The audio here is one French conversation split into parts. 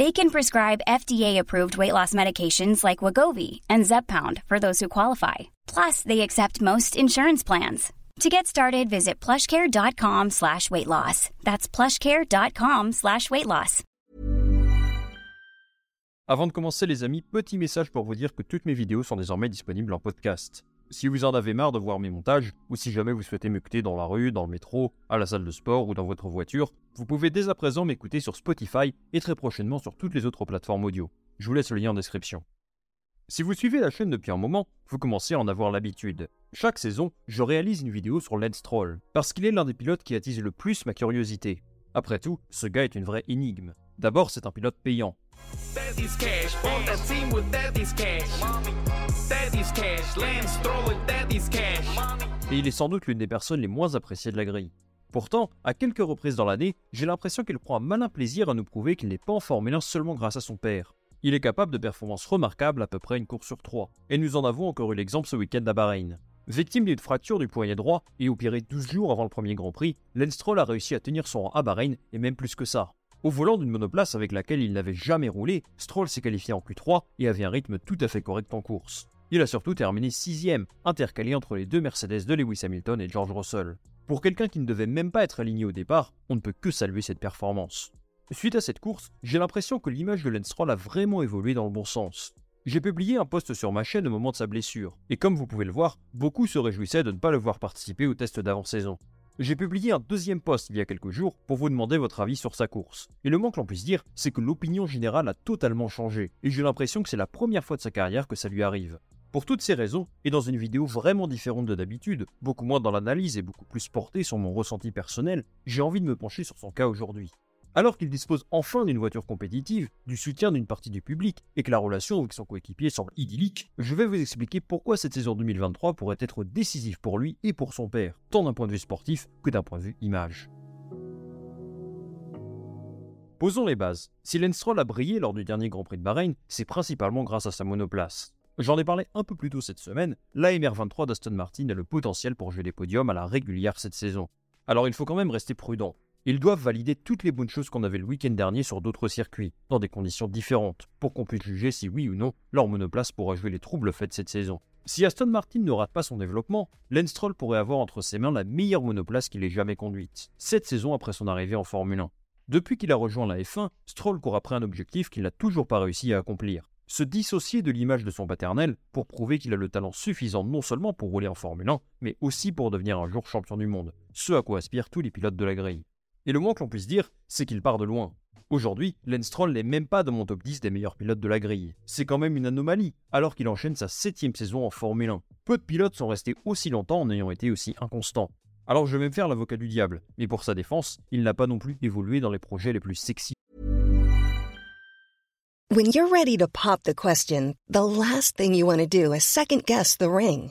They can prescribe FDA-approved weight loss medications like Wagovi and Zepbound for those who qualify. Plus, they accept most insurance plans. To get started, visit plushcare.com slash weight loss. That's plushcare.com slash weight loss. Avant de commencer les amis, petit message pour vous dire que toutes mes vidéos sont désormais disponibles en podcast. Si vous en avez marre de voir mes montages, ou si jamais vous souhaitez m'écouter dans la rue, dans le métro, à la salle de sport ou dans votre voiture, vous pouvez dès à présent m'écouter sur Spotify et très prochainement sur toutes les autres plateformes audio. Je vous laisse le lien en description. Si vous suivez la chaîne depuis un moment, vous commencez à en avoir l'habitude. Chaque saison, je réalise une vidéo sur Lance Stroll, parce qu'il est l'un des pilotes qui attise le plus ma curiosité. Après tout, ce gars est une vraie énigme. D'abord, c'est un pilote payant. Et il est sans doute l'une des personnes les moins appréciées de la grille. Pourtant, à quelques reprises dans l'année, j'ai l'impression qu'il prend un malin plaisir à nous prouver qu'il n'est pas en Formule 1 seulement grâce à son père. Il est capable de performances remarquables à peu près une course sur trois, et nous en avons encore eu l'exemple ce week-end à Bahreïn. Victime d'une fracture du poignet droit et opéré 12 jours avant le premier Grand Prix, Lance Stroll a réussi à tenir son rang à Bahreïn et même plus que ça. Au volant d'une monoplace avec laquelle il n'avait jamais roulé, Stroll s'est qualifié en Q3 et avait un rythme tout à fait correct en course. Il a surtout terminé sixième, intercalé entre les deux Mercedes de Lewis Hamilton et George Russell. Pour quelqu'un qui ne devait même pas être aligné au départ, on ne peut que saluer cette performance. Suite à cette course, j'ai l'impression que l'image de Lance Stroll a vraiment évolué dans le bon sens. J'ai publié un post sur ma chaîne au moment de sa blessure, et comme vous pouvez le voir, beaucoup se réjouissaient de ne pas le voir participer au test d'avant-saison. J'ai publié un deuxième post il y a quelques jours pour vous demander votre avis sur sa course. Et le moins que l'on puisse dire, c'est que l'opinion générale a totalement changé, et j'ai l'impression que c'est la première fois de sa carrière que ça lui arrive. Pour toutes ces raisons, et dans une vidéo vraiment différente de d'habitude, beaucoup moins dans l'analyse et beaucoup plus portée sur mon ressenti personnel, j'ai envie de me pencher sur son cas aujourd'hui. Alors qu'il dispose enfin d'une voiture compétitive, du soutien d'une partie du public et que la relation avec son coéquipier semble idyllique, je vais vous expliquer pourquoi cette saison 2023 pourrait être décisive pour lui et pour son père, tant d'un point de vue sportif que d'un point de vue image. Posons les bases. Si Lance a brillé lors du dernier Grand Prix de Bahreïn, c'est principalement grâce à sa monoplace. J'en ai parlé un peu plus tôt cette semaine, la MR23 d'Aston Martin a le potentiel pour jouer des podiums à la régulière cette saison. Alors il faut quand même rester prudent. Ils doivent valider toutes les bonnes choses qu'on avait le week-end dernier sur d'autres circuits, dans des conditions différentes, pour qu'on puisse juger si oui ou non leur monoplace pourra jouer les troubles faits cette saison. Si Aston Martin ne rate pas son développement, Lance Stroll pourrait avoir entre ses mains la meilleure monoplace qu'il ait jamais conduite, cette saison après son arrivée en Formule 1. Depuis qu'il a rejoint la F1, Stroll court après un objectif qu'il n'a toujours pas réussi à accomplir. Se dissocier de l'image de son paternel pour prouver qu'il a le talent suffisant non seulement pour rouler en Formule 1, mais aussi pour devenir un jour champion du monde, ce à quoi aspirent tous les pilotes de la grille. Et le moins que l'on puisse dire, c'est qu'il part de loin. Aujourd'hui, Lance Stroll n'est même pas dans mon top 10 des meilleurs pilotes de la grille. C'est quand même une anomalie, alors qu'il enchaîne sa septième saison en Formule 1. Peu de pilotes sont restés aussi longtemps en ayant été aussi inconstants. Alors je vais me faire l'avocat du diable, mais pour sa défense, il n'a pas non plus évolué dans les projets les plus sexy When you're ready to pop the question, the last thing you want to do is second guess the ring.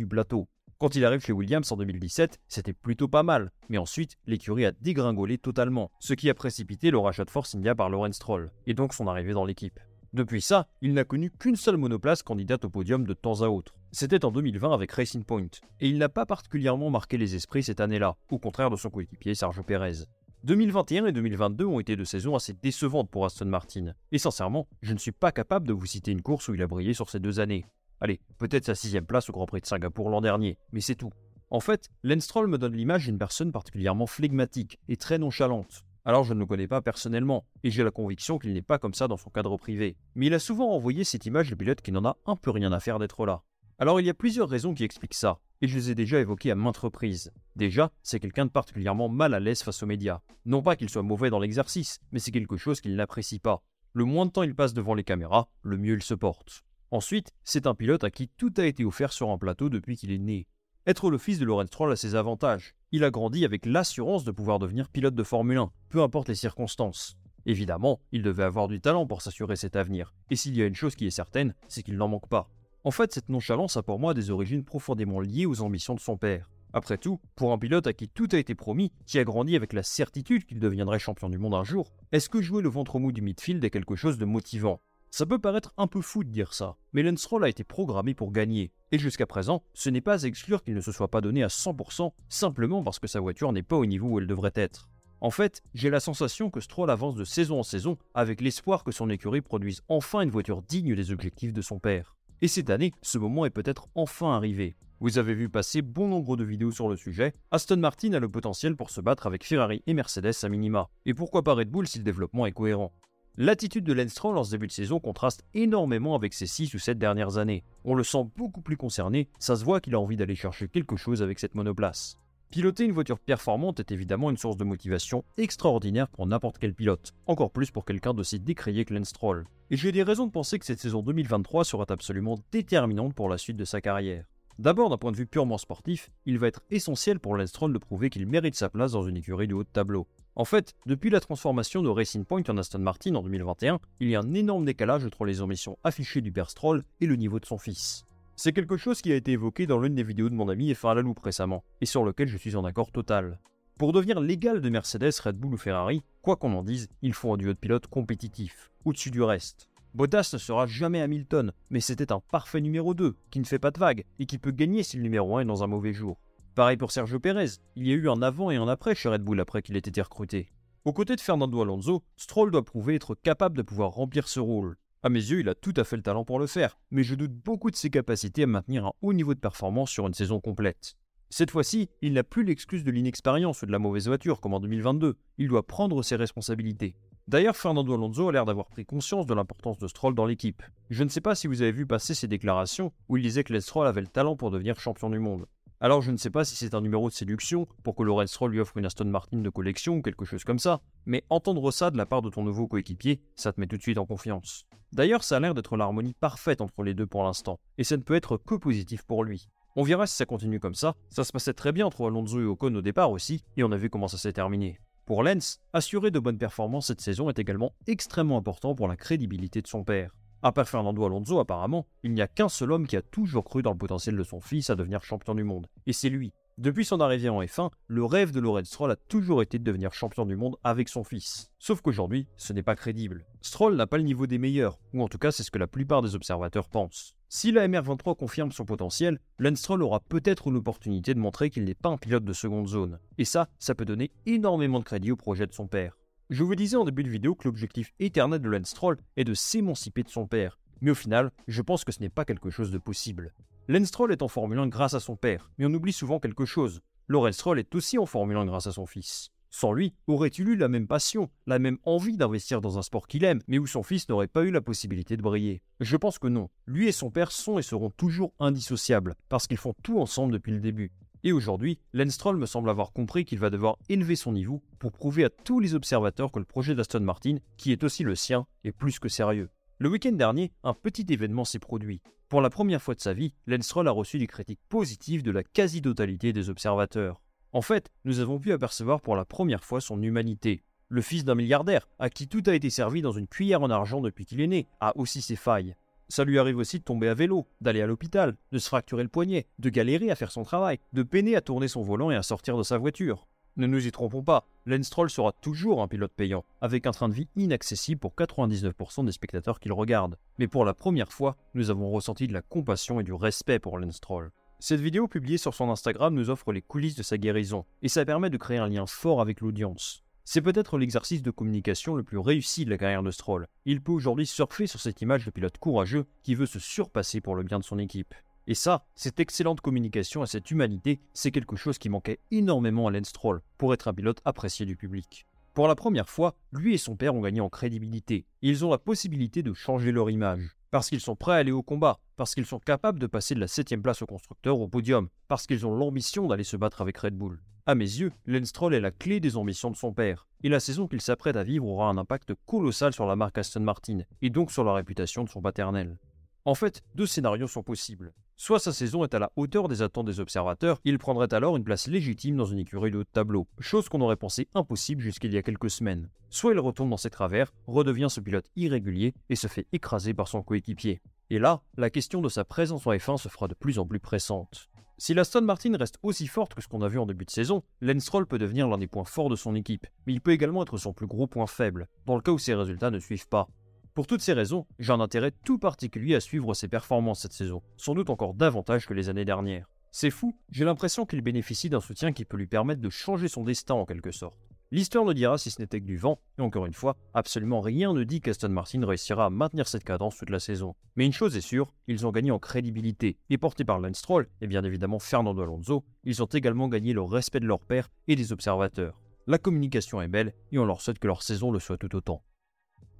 Du plateau. Quand il arrive chez Williams en 2017, c'était plutôt pas mal, mais ensuite, l'écurie a dégringolé totalement, ce qui a précipité le rachat de Force India par Lawrence Stroll, et donc son arrivée dans l'équipe. Depuis ça, il n'a connu qu'une seule monoplace candidate au podium de temps à autre. C'était en 2020 avec Racing Point, et il n'a pas particulièrement marqué les esprits cette année-là, au contraire de son coéquipier Sergio Perez. 2021 et 2022 ont été de saisons assez décevantes pour Aston Martin, et sincèrement, je ne suis pas capable de vous citer une course où il a brillé sur ces deux années. Allez, peut-être sa sixième place au Grand Prix de Singapour l'an dernier, mais c'est tout. En fait, Lance Stroll me donne l'image d'une personne particulièrement flegmatique et très nonchalante. Alors je ne le connais pas personnellement, et j'ai la conviction qu'il n'est pas comme ça dans son cadre privé. Mais il a souvent envoyé cette image de pilote qui n'en a un peu rien à faire d'être là. Alors il y a plusieurs raisons qui expliquent ça, et je les ai déjà évoquées à maintes reprises. Déjà, c'est quelqu'un de particulièrement mal à l'aise face aux médias. Non pas qu'il soit mauvais dans l'exercice, mais c'est quelque chose qu'il n'apprécie pas. Le moins de temps il passe devant les caméras, le mieux il se porte. Ensuite, c'est un pilote à qui tout a été offert sur un plateau depuis qu'il est né. Être le fils de Lawrence Stroll a ses avantages. Il a grandi avec l'assurance de pouvoir devenir pilote de Formule 1, peu importe les circonstances. Évidemment, il devait avoir du talent pour s'assurer cet avenir, et s'il y a une chose qui est certaine, c'est qu'il n'en manque pas. En fait, cette nonchalance a pour moi des origines profondément liées aux ambitions de son père. Après tout, pour un pilote à qui tout a été promis, qui a grandi avec la certitude qu'il deviendrait champion du monde un jour, est-ce que jouer le ventre mou du midfield est quelque chose de motivant? Ça peut paraître un peu fou de dire ça, mais Lance Stroll a été programmé pour gagner, et jusqu'à présent, ce n'est pas à exclure qu'il ne se soit pas donné à 100% simplement parce que sa voiture n'est pas au niveau où elle devrait être. En fait, j'ai la sensation que Stroll avance de saison en saison avec l'espoir que son écurie produise enfin une voiture digne des objectifs de son père. Et cette année, ce moment est peut-être enfin arrivé. Vous avez vu passer bon nombre de vidéos sur le sujet, Aston Martin a le potentiel pour se battre avec Ferrari et Mercedes à minima, et pourquoi pas Red Bull si le développement est cohérent? L'attitude de Lance Stroll en ce début de saison contraste énormément avec ses 6 ou 7 dernières années. On le sent beaucoup plus concerné, ça se voit qu'il a envie d'aller chercher quelque chose avec cette monoplace. Piloter une voiture performante est évidemment une source de motivation extraordinaire pour n'importe quel pilote, encore plus pour quelqu'un d'aussi décrié que Lance Stroll. Et j'ai des raisons de penser que cette saison 2023 sera absolument déterminante pour la suite de sa carrière. D'abord, d'un point de vue purement sportif, il va être essentiel pour Lance de prouver qu'il mérite sa place dans une écurie du haut de tableau. En fait, depuis la transformation de Racing Point en Aston Martin en 2021, il y a un énorme décalage entre les ambitions affichées du père Stroll et le niveau de son fils. C'est quelque chose qui a été évoqué dans l'une des vidéos de mon ami F1 la récemment, et sur lequel je suis en accord total. Pour devenir l'égal de Mercedes, Red Bull ou Ferrari, quoi qu'on en dise, il faut un duo de pilotes compétitif, au-dessus du reste. Bottas ne sera jamais Hamilton, mais c'était un parfait numéro 2, qui ne fait pas de vagues, et qui peut gagner si le numéro 1 est dans un mauvais jour. Pareil pour Sergio Pérez, il y a eu un avant et un après chez Red Bull après qu'il ait été recruté. Aux côtés de Fernando Alonso, Stroll doit prouver être capable de pouvoir remplir ce rôle. À mes yeux, il a tout à fait le talent pour le faire, mais je doute beaucoup de ses capacités à maintenir un haut niveau de performance sur une saison complète. Cette fois-ci, il n'a plus l'excuse de l'inexpérience ou de la mauvaise voiture comme en 2022, il doit prendre ses responsabilités. D'ailleurs, Fernando Alonso a l'air d'avoir pris conscience de l'importance de Stroll dans l'équipe. Je ne sais pas si vous avez vu passer ses déclarations où il disait que Les Stroll avait le talent pour devenir champion du monde. Alors je ne sais pas si c'est un numéro de séduction pour que Lawrence Stroll lui offre une Aston Martin de collection ou quelque chose comme ça, mais entendre ça de la part de ton nouveau coéquipier, ça te met tout de suite en confiance. D'ailleurs, ça a l'air d'être l'harmonie parfaite entre les deux pour l'instant, et ça ne peut être que positif pour lui. On verra si ça continue comme ça, ça se passait très bien entre Alonso et Ocon au départ aussi, et on a vu comment ça s'est terminé. Pour Lens, assurer de bonnes performances cette saison est également extrêmement important pour la crédibilité de son père. À part Fernando Alonso, apparemment, il n'y a qu'un seul homme qui a toujours cru dans le potentiel de son fils à devenir champion du monde, et c'est lui. Depuis son arrivée en F1, le rêve de Lawrence Stroll a toujours été de devenir champion du monde avec son fils. Sauf qu'aujourd'hui, ce n'est pas crédible. Stroll n'a pas le niveau des meilleurs, ou en tout cas c'est ce que la plupart des observateurs pensent. Si la MR23 confirme son potentiel, Lance Stroll aura peut-être l'opportunité de montrer qu'il n'est pas un pilote de seconde zone. Et ça, ça peut donner énormément de crédit au projet de son père. Je vous disais en début de vidéo que l'objectif éternel de Lance Stroll est de s'émanciper de son père, mais au final, je pense que ce n'est pas quelque chose de possible. Lance Stroll est en Formule 1 grâce à son père, mais on oublie souvent quelque chose. Lawrence Stroll est aussi en Formule 1 grâce à son fils. Sans lui, aurait-il eu la même passion, la même envie d'investir dans un sport qu'il aime, mais où son fils n'aurait pas eu la possibilité de briller? Je pense que non. Lui et son père sont et seront toujours indissociables, parce qu'ils font tout ensemble depuis le début. Et aujourd'hui, Lenstroll me semble avoir compris qu'il va devoir élever son niveau pour prouver à tous les observateurs que le projet d'Aston Martin, qui est aussi le sien, est plus que sérieux. Le week-end dernier, un petit événement s'est produit. Pour la première fois de sa vie, Lenstroll a reçu des critiques positives de la quasi-totalité des observateurs. En fait, nous avons pu apercevoir pour la première fois son humanité. Le fils d'un milliardaire, à qui tout a été servi dans une cuillère en argent depuis qu'il est né, a aussi ses failles. Ça lui arrive aussi de tomber à vélo, d'aller à l'hôpital, de se fracturer le poignet, de galérer à faire son travail, de peiner à tourner son volant et à sortir de sa voiture. Ne nous y trompons pas, Lenstroll sera toujours un pilote payant, avec un train de vie inaccessible pour 99% des spectateurs qui le regardent. Mais pour la première fois, nous avons ressenti de la compassion et du respect pour Lenstroll. Cette vidéo publiée sur son Instagram nous offre les coulisses de sa guérison, et ça permet de créer un lien fort avec l'audience. C'est peut-être l'exercice de communication le plus réussi de la carrière de Stroll. Il peut aujourd'hui surfer sur cette image de pilote courageux qui veut se surpasser pour le bien de son équipe. Et ça, cette excellente communication et cette humanité, c'est quelque chose qui manquait énormément à Lance Stroll pour être un pilote apprécié du public. Pour la première fois, lui et son père ont gagné en crédibilité. ils ont la possibilité de changer leur image parce qu'ils sont prêts à aller au combat, parce qu'ils sont capables de passer de la 7 place au constructeur au podium, parce qu'ils ont l'ambition d'aller se battre avec Red Bull. À mes yeux, Lenstroll est la clé des ambitions de son père, et la saison qu'il s'apprête à vivre aura un impact colossal sur la marque Aston Martin, et donc sur la réputation de son paternel. En fait, deux scénarios sont possibles. Soit sa saison est à la hauteur des attentes des observateurs, il prendrait alors une place légitime dans une écurie de haut de tableau, chose qu'on aurait pensé impossible jusqu'il y a quelques semaines. Soit il retourne dans ses travers, redevient ce pilote irrégulier et se fait écraser par son coéquipier. Et là, la question de sa présence en F1 se fera de plus en plus pressante. Si la Stone Martin reste aussi forte que ce qu'on a vu en début de saison, Lance peut devenir l'un des points forts de son équipe, mais il peut également être son plus gros point faible, dans le cas où ses résultats ne suivent pas. Pour toutes ces raisons, j'ai un intérêt tout particulier à suivre ses performances cette saison, sans doute encore davantage que les années dernières. C'est fou, j'ai l'impression qu'il bénéficie d'un soutien qui peut lui permettre de changer son destin en quelque sorte. L'histoire ne dira si ce n'était que du vent, et encore une fois, absolument rien ne dit qu'Aston Martin réussira à maintenir cette cadence toute la saison. Mais une chose est sûre, ils ont gagné en crédibilité, et portés par Lance Stroll, et bien évidemment Fernando Alonso, ils ont également gagné le respect de leur père et des observateurs. La communication est belle, et on leur souhaite que leur saison le soit tout autant.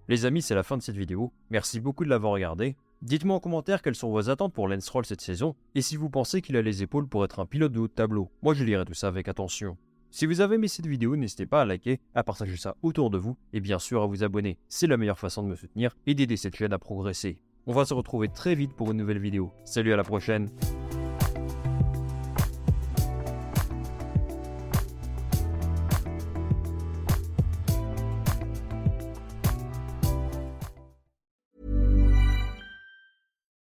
Les amis, c'est la fin de cette vidéo. Merci beaucoup de l'avoir regardé. Dites-moi en commentaire quelles sont vos attentes pour Lance cette saison et si vous pensez qu'il a les épaules pour être un pilote de haut de tableau. Moi, je lirai tout ça avec attention. Si vous avez aimé cette vidéo, n'hésitez pas à liker, à partager ça autour de vous et bien sûr à vous abonner. C'est la meilleure façon de me soutenir et d'aider cette chaîne à progresser. On va se retrouver très vite pour une nouvelle vidéo. Salut à la prochaine